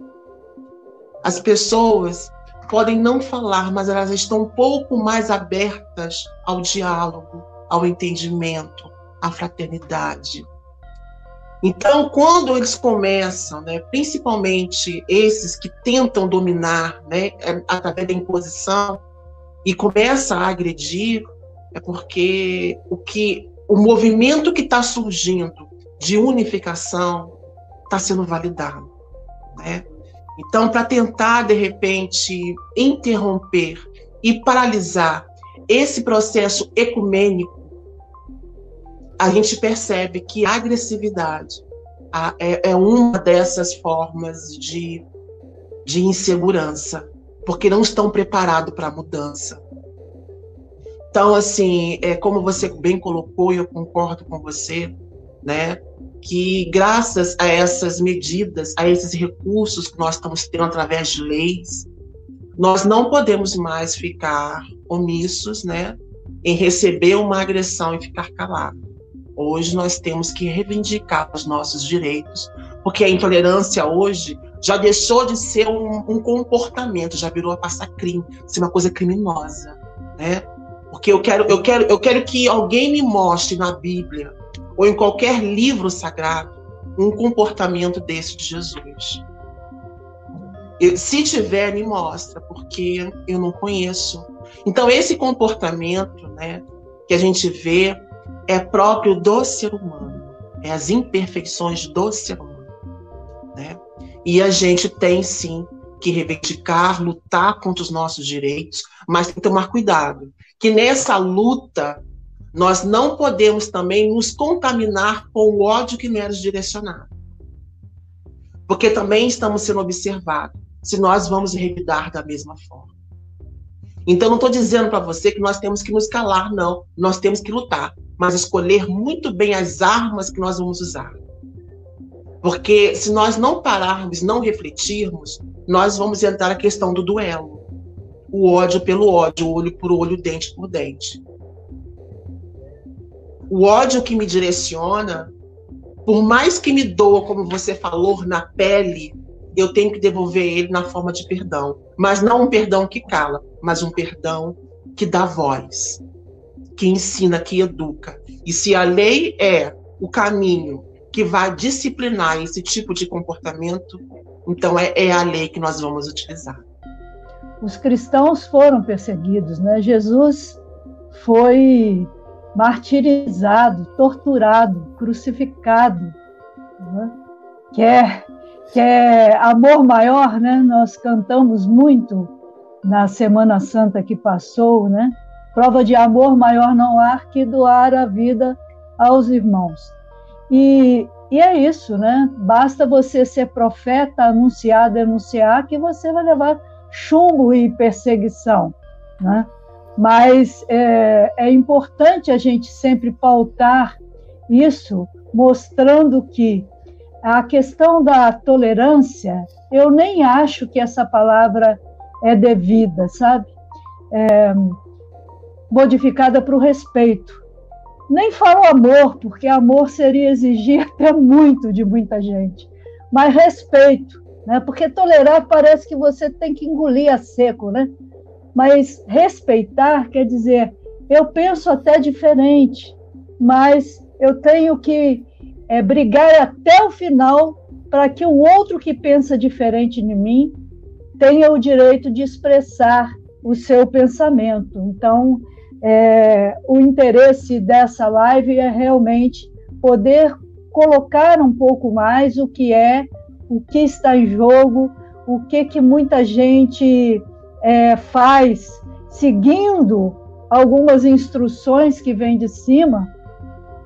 As pessoas podem não falar, mas elas estão um pouco mais abertas ao diálogo, ao entendimento, à fraternidade. Então, quando eles começam, né, principalmente esses que tentam dominar né, é, através da imposição, e começa a agredir, é porque o que o movimento que está surgindo de unificação está sendo validado. Né? Então, para tentar, de repente, interromper e paralisar esse processo ecumênico, a gente percebe que a agressividade é, é uma dessas formas de, de insegurança porque não estão preparados para a mudança. Então, assim, é, como você bem colocou, e eu concordo com você, né, que graças a essas medidas, a esses recursos que nós estamos tendo através de leis, nós não podemos mais ficar omissos, né, em receber uma agressão e ficar calado. Hoje nós temos que reivindicar os nossos direitos, porque a intolerância hoje já deixou de ser um, um comportamento, já virou a passar crime, ser uma coisa criminosa, né? Porque eu quero, eu quero, eu quero que alguém me mostre na Bíblia ou em qualquer livro sagrado um comportamento desse de Jesus. Se tiver, me mostra, porque eu não conheço. Então esse comportamento, né, que a gente vê é próprio do ser humano, é as imperfeições do ser humano, né? E a gente tem sim que reivindicar, lutar contra os nossos direitos, mas tem que tomar cuidado, que nessa luta nós não podemos também nos contaminar com o ódio que nos direcionado. Porque também estamos sendo observados se nós vamos revidar da mesma forma. Então, não estou dizendo para você que nós temos que nos calar, não. Nós temos que lutar, mas escolher muito bem as armas que nós vamos usar. Porque se nós não pararmos, não refletirmos, nós vamos entrar na questão do duelo. O ódio pelo ódio, olho por olho, dente por dente. O ódio que me direciona, por mais que me doa, como você falou, na pele, eu tenho que devolver ele na forma de perdão. Mas não um perdão que cala, mas um perdão que dá voz, que ensina, que educa. E se a lei é o caminho que vai disciplinar esse tipo de comportamento, então é, é a lei que nós vamos utilizar. Os cristãos foram perseguidos, né? Jesus foi martirizado, torturado, crucificado. Né? Quer, quer amor maior, né? Nós cantamos muito na Semana Santa que passou, né? Prova de amor maior não há que doar a vida aos irmãos. E, e é isso, né? Basta você ser profeta, anunciar, denunciar, que você vai levar chumbo e perseguição, né? Mas é, é importante a gente sempre pautar isso, mostrando que a questão da tolerância, eu nem acho que essa palavra é devida, sabe? É, modificada para o respeito. Nem falo amor, porque amor seria exigir até muito de muita gente, mas respeito, né? Porque tolerar parece que você tem que engolir a seco, né? Mas respeitar quer dizer, eu penso até diferente, mas eu tenho que é, brigar até o final para que o outro que pensa diferente de mim tenha o direito de expressar o seu pensamento. Então, é, o interesse dessa live é realmente poder colocar um pouco mais o que é, o que está em jogo, o que que muita gente é, faz seguindo algumas instruções que vêm de cima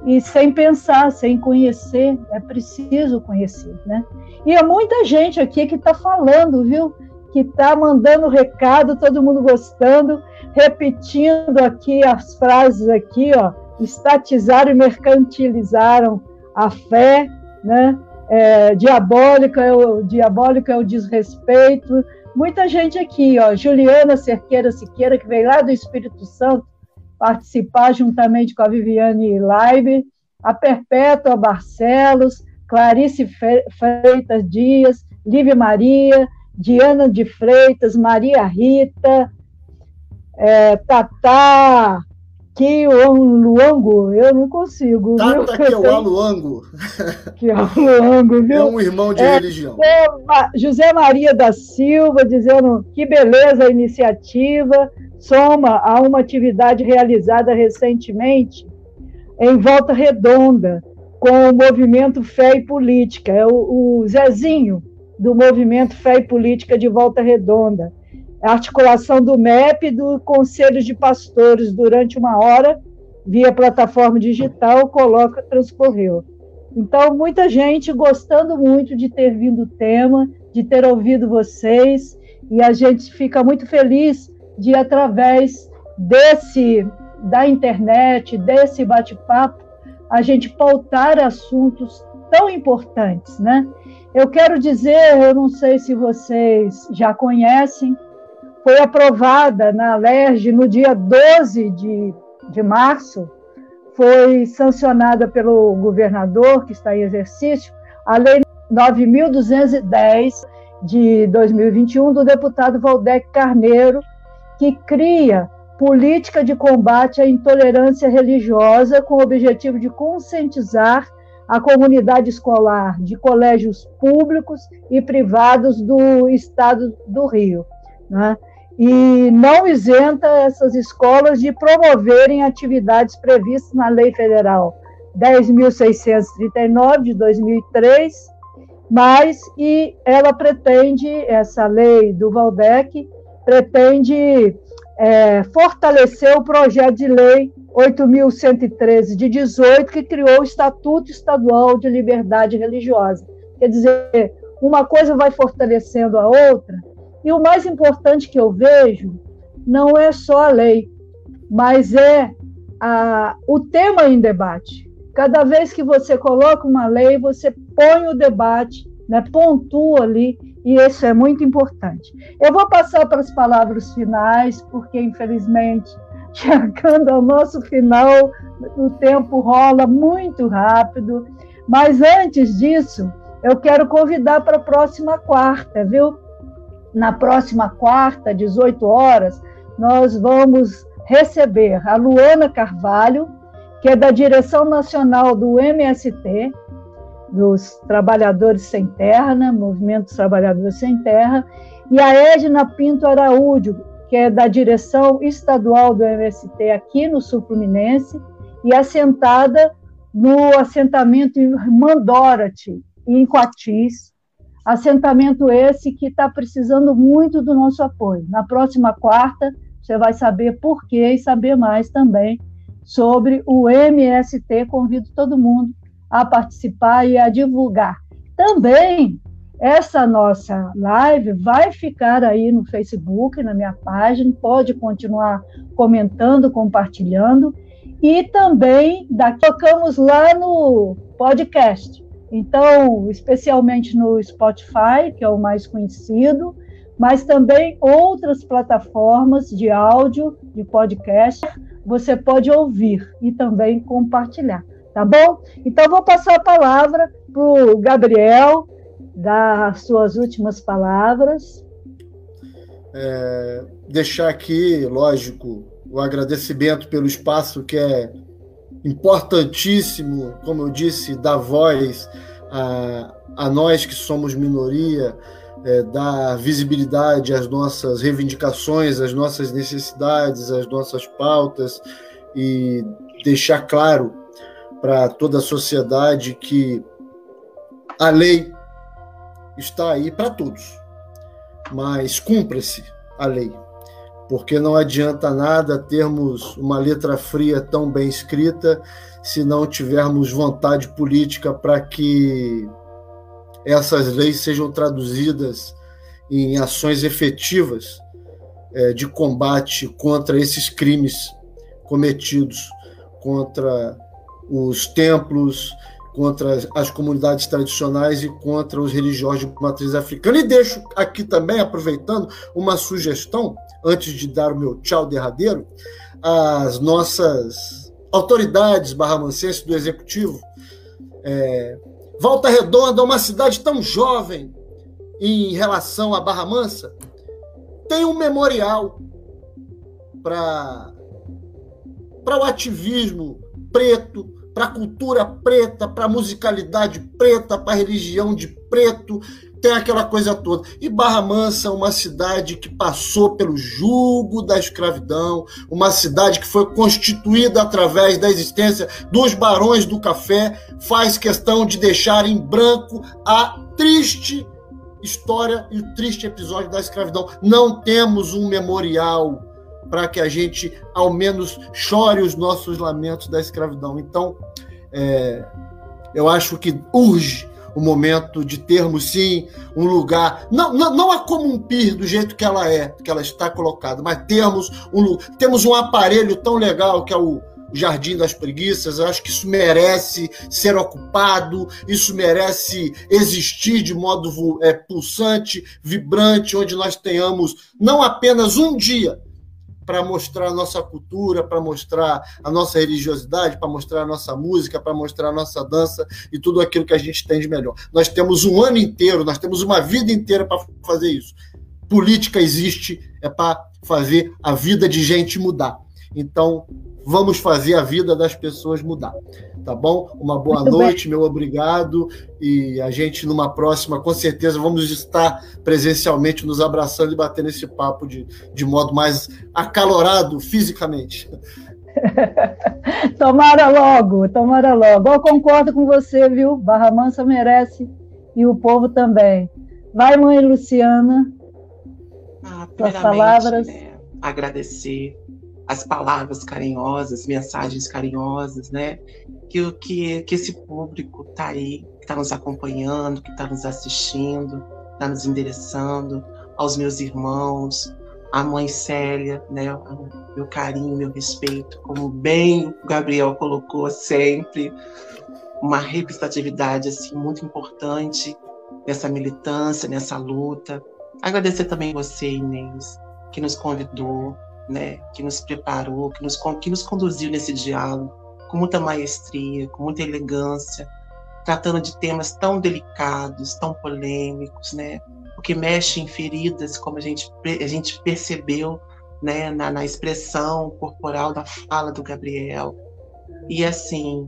e sem pensar, sem conhecer, é preciso conhecer, né? E é muita gente aqui que está falando, viu? Que está mandando recado, todo mundo gostando repetindo aqui as frases aqui, ó, estatizaram e mercantilizaram a fé, né? É, diabólico, é o, diabólico é o desrespeito. Muita gente aqui, ó, Juliana Cerqueira Siqueira, que veio lá do Espírito Santo participar juntamente com a Viviane Live, a Perpétua Barcelos, Clarice Freitas Dias, Lívia Maria, Diana de Freitas, Maria Rita, é, Tatá, Luango, eu não consigo. Tata Kiwaluango. Kiwaluango, viu? É um irmão de é, religião. José Maria da Silva dizendo que beleza a iniciativa, soma a uma atividade realizada recentemente em Volta Redonda, com o movimento Fé e Política. É o, o Zezinho, do movimento Fé e Política de Volta Redonda articulação do MEP do Conselho de Pastores durante uma hora, via plataforma digital, coloca transcorreu. Então, muita gente gostando muito de ter vindo o tema, de ter ouvido vocês, E a gente fica muito feliz de, através desse da internet, desse bate-papo, a gente pautar assuntos tão importantes, né? Eu quero dizer, eu não sei se vocês já conhecem, foi aprovada na LERJ no dia 12 de, de março, foi sancionada pelo governador, que está em exercício, a Lei 9.210 de 2021, do deputado Valdec Carneiro, que cria política de combate à intolerância religiosa com o objetivo de conscientizar a comunidade escolar de colégios públicos e privados do estado do Rio. Né? E não isenta essas escolas de promoverem atividades previstas na Lei Federal 10.639 de 2003, mas e ela pretende, essa lei do Valdec, pretende é, fortaleceu o projeto de lei 8.113 de 18, que criou o Estatuto Estadual de Liberdade Religiosa. Quer dizer, uma coisa vai fortalecendo a outra, e o mais importante que eu vejo não é só a lei, mas é a, o tema em debate. Cada vez que você coloca uma lei, você põe o debate, né, pontua ali e isso é muito importante. Eu vou passar para as palavras finais, porque infelizmente, chegando ao nosso final, o tempo rola muito rápido. Mas antes disso, eu quero convidar para a próxima quarta, viu? Na próxima quarta, 18 horas, nós vamos receber a Luana Carvalho, que é da direção nacional do MST, dos Trabalhadores Sem Terra, né? Movimento dos Trabalhadores Sem Terra, e a Edna Pinto Araújo, que é da direção estadual do MST aqui no Sul Fluminense, e assentada no assentamento em Mandorati, em Coatis, assentamento esse que está precisando muito do nosso apoio. Na próxima quarta, você vai saber por quê e saber mais também sobre o MST. Convido todo mundo a participar e a divulgar. Também essa nossa live vai ficar aí no Facebook, na minha página, pode continuar comentando, compartilhando. E também daqui tocamos lá no podcast. Então, especialmente no Spotify, que é o mais conhecido, mas também outras plataformas de áudio, de podcast, você pode ouvir e também compartilhar tá bom? Então, vou passar a palavra para o Gabriel, dar as suas últimas palavras. É, deixar aqui, lógico, o agradecimento pelo espaço que é importantíssimo, como eu disse, dar voz a, a nós que somos minoria, é, dar visibilidade às nossas reivindicações, às nossas necessidades, às nossas pautas e deixar claro para toda a sociedade que a lei está aí para todos, mas cumpra-se a lei, porque não adianta nada termos uma letra fria tão bem escrita se não tivermos vontade política para que essas leis sejam traduzidas em ações efetivas é, de combate contra esses crimes cometidos contra os templos, contra as comunidades tradicionais e contra os religiosos de matriz africana. E deixo aqui também, aproveitando, uma sugestão, antes de dar o meu tchau derradeiro, às nossas autoridades barramancenses do Executivo. É, Volta Redonda, uma cidade tão jovem em relação à Barra Mansa, tem um memorial para o ativismo preto, para a cultura preta, para a musicalidade preta, para a religião de preto, tem aquela coisa toda. E Barra Mansa, uma cidade que passou pelo jugo da escravidão, uma cidade que foi constituída através da existência dos barões do café, faz questão de deixar em branco a triste história e o triste episódio da escravidão. Não temos um memorial para que a gente, ao menos, chore os nossos lamentos da escravidão. Então, é, eu acho que urge o momento de termos sim um lugar, não, não, não a Comumpir do jeito que ela é, que ela está colocada, mas termos um, temos um aparelho tão legal que é o Jardim das Preguiças. Eu acho que isso merece ser ocupado, isso merece existir de modo é, pulsante, vibrante, onde nós tenhamos não apenas um dia para mostrar a nossa cultura, para mostrar a nossa religiosidade, para mostrar a nossa música, para mostrar a nossa dança e tudo aquilo que a gente tem de melhor. Nós temos um ano inteiro, nós temos uma vida inteira para fazer isso. Política existe é para fazer a vida de gente mudar. Então, vamos fazer a vida das pessoas mudar. Tá bom? Uma boa Muito noite, bem. meu obrigado. E a gente, numa próxima, com certeza, vamos estar presencialmente nos abraçando e batendo esse papo de, de modo mais acalorado fisicamente. tomara logo, tomara logo. Eu concordo com você, viu? Barra Mansa merece e o povo também. Vai, mãe Luciana. Ah, suas palavras. Né, agradecer as palavras carinhosas, mensagens carinhosas, né? Que, que, que esse público está aí, que está nos acompanhando, que está nos assistindo, está nos endereçando, aos meus irmãos, à mãe Célia, né? Meu carinho, meu respeito, como bem o Gabriel colocou sempre, uma representatividade assim muito importante nessa militância, nessa luta. Agradecer também você, Inês, que nos convidou, né, que nos preparou, que nos, que nos conduziu nesse diálogo com muita maestria, com muita elegância, tratando de temas tão delicados, tão polêmicos, né, o que mexe em feridas, como a gente, a gente percebeu né, na, na expressão corporal da fala do Gabriel. E assim,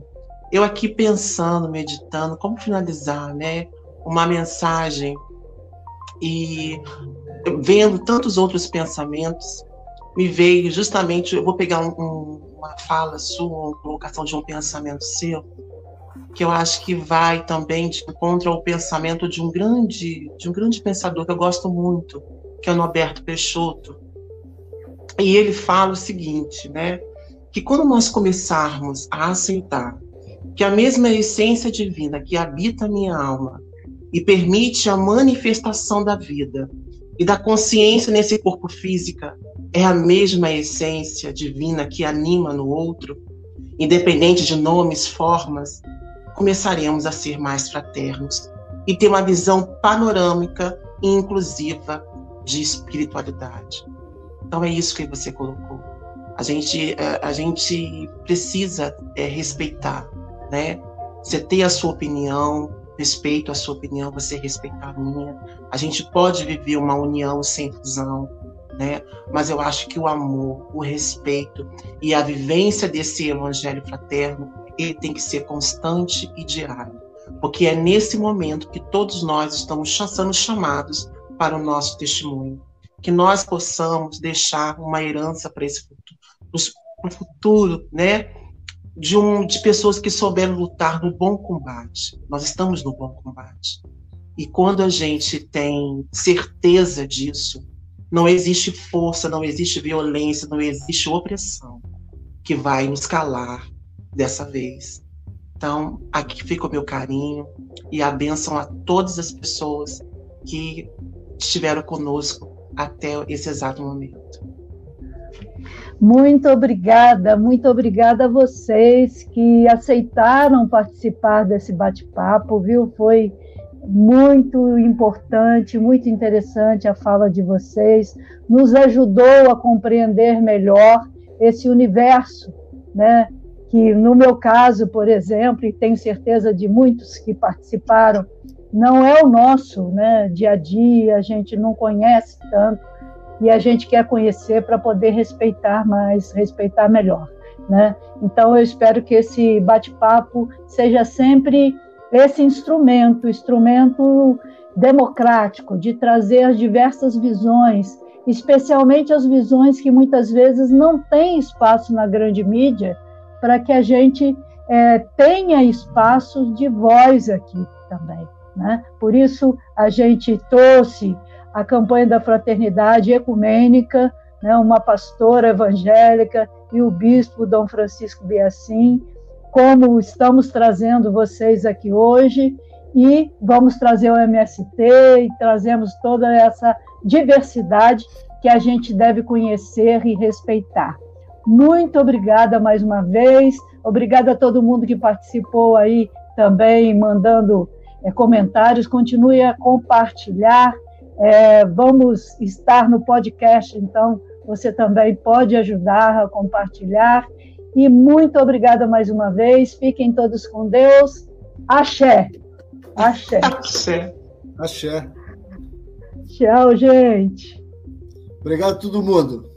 eu aqui pensando, meditando, como finalizar, né, uma mensagem e vendo tantos outros pensamentos me veio justamente, eu vou pegar um, um, uma fala sua, uma colocação de um pensamento seu, que eu acho que vai também de encontro ao pensamento de um grande, de um grande pensador que eu gosto muito, que é o Norberto Peixoto. E ele fala o seguinte, né, que quando nós começarmos a aceitar que a mesma essência divina que habita a minha alma e permite a manifestação da vida e da consciência nesse corpo física é a mesma essência divina que anima no outro, independente de nomes, formas, começaremos a ser mais fraternos e ter uma visão panorâmica e inclusiva de espiritualidade. Então é isso que você colocou. A gente, é, a gente precisa é, respeitar, né? Você ter a sua opinião, respeito a sua opinião, você respeitar a minha. A gente pode viver uma união sem fusão, né? Mas eu acho que o amor, o respeito e a vivência desse evangelho fraterno, ele tem que ser constante e diário, porque é nesse momento que todos nós estamos sendo chamados para o nosso testemunho, que nós possamos deixar uma herança para esse futuro, para o futuro, né? De, um, de pessoas que souberam lutar no bom combate. Nós estamos no bom combate. E quando a gente tem certeza disso, não existe força, não existe violência, não existe opressão que vai nos calar dessa vez. Então, aqui fica o meu carinho e a bênção a todas as pessoas que estiveram conosco até esse exato momento. Muito obrigada, muito obrigada a vocês que aceitaram participar desse bate-papo, viu? Foi muito importante, muito interessante a fala de vocês, nos ajudou a compreender melhor esse universo, né? Que no meu caso, por exemplo, e tenho certeza de muitos que participaram, não é o nosso, né? Dia a dia, a gente não conhece tanto e a gente quer conhecer para poder respeitar mais, respeitar melhor, né? Então eu espero que esse bate-papo seja sempre esse instrumento, instrumento democrático, de trazer as diversas visões, especialmente as visões que muitas vezes não têm espaço na grande mídia, para que a gente é, tenha espaços de voz aqui também. Né? Por isso, a gente trouxe a campanha da fraternidade ecumênica, né, uma pastora evangélica e o bispo Dom Francisco Biacim, como estamos trazendo vocês aqui hoje e vamos trazer o MST e trazemos toda essa diversidade que a gente deve conhecer e respeitar. Muito obrigada mais uma vez, obrigada a todo mundo que participou aí também, mandando é, comentários, continue a compartilhar. É, vamos estar no podcast, então você também pode ajudar a compartilhar. E muito obrigada mais uma vez. Fiquem todos com Deus. Axé. Axé. Axé. Axé. Tchau, gente. Obrigado a todo mundo.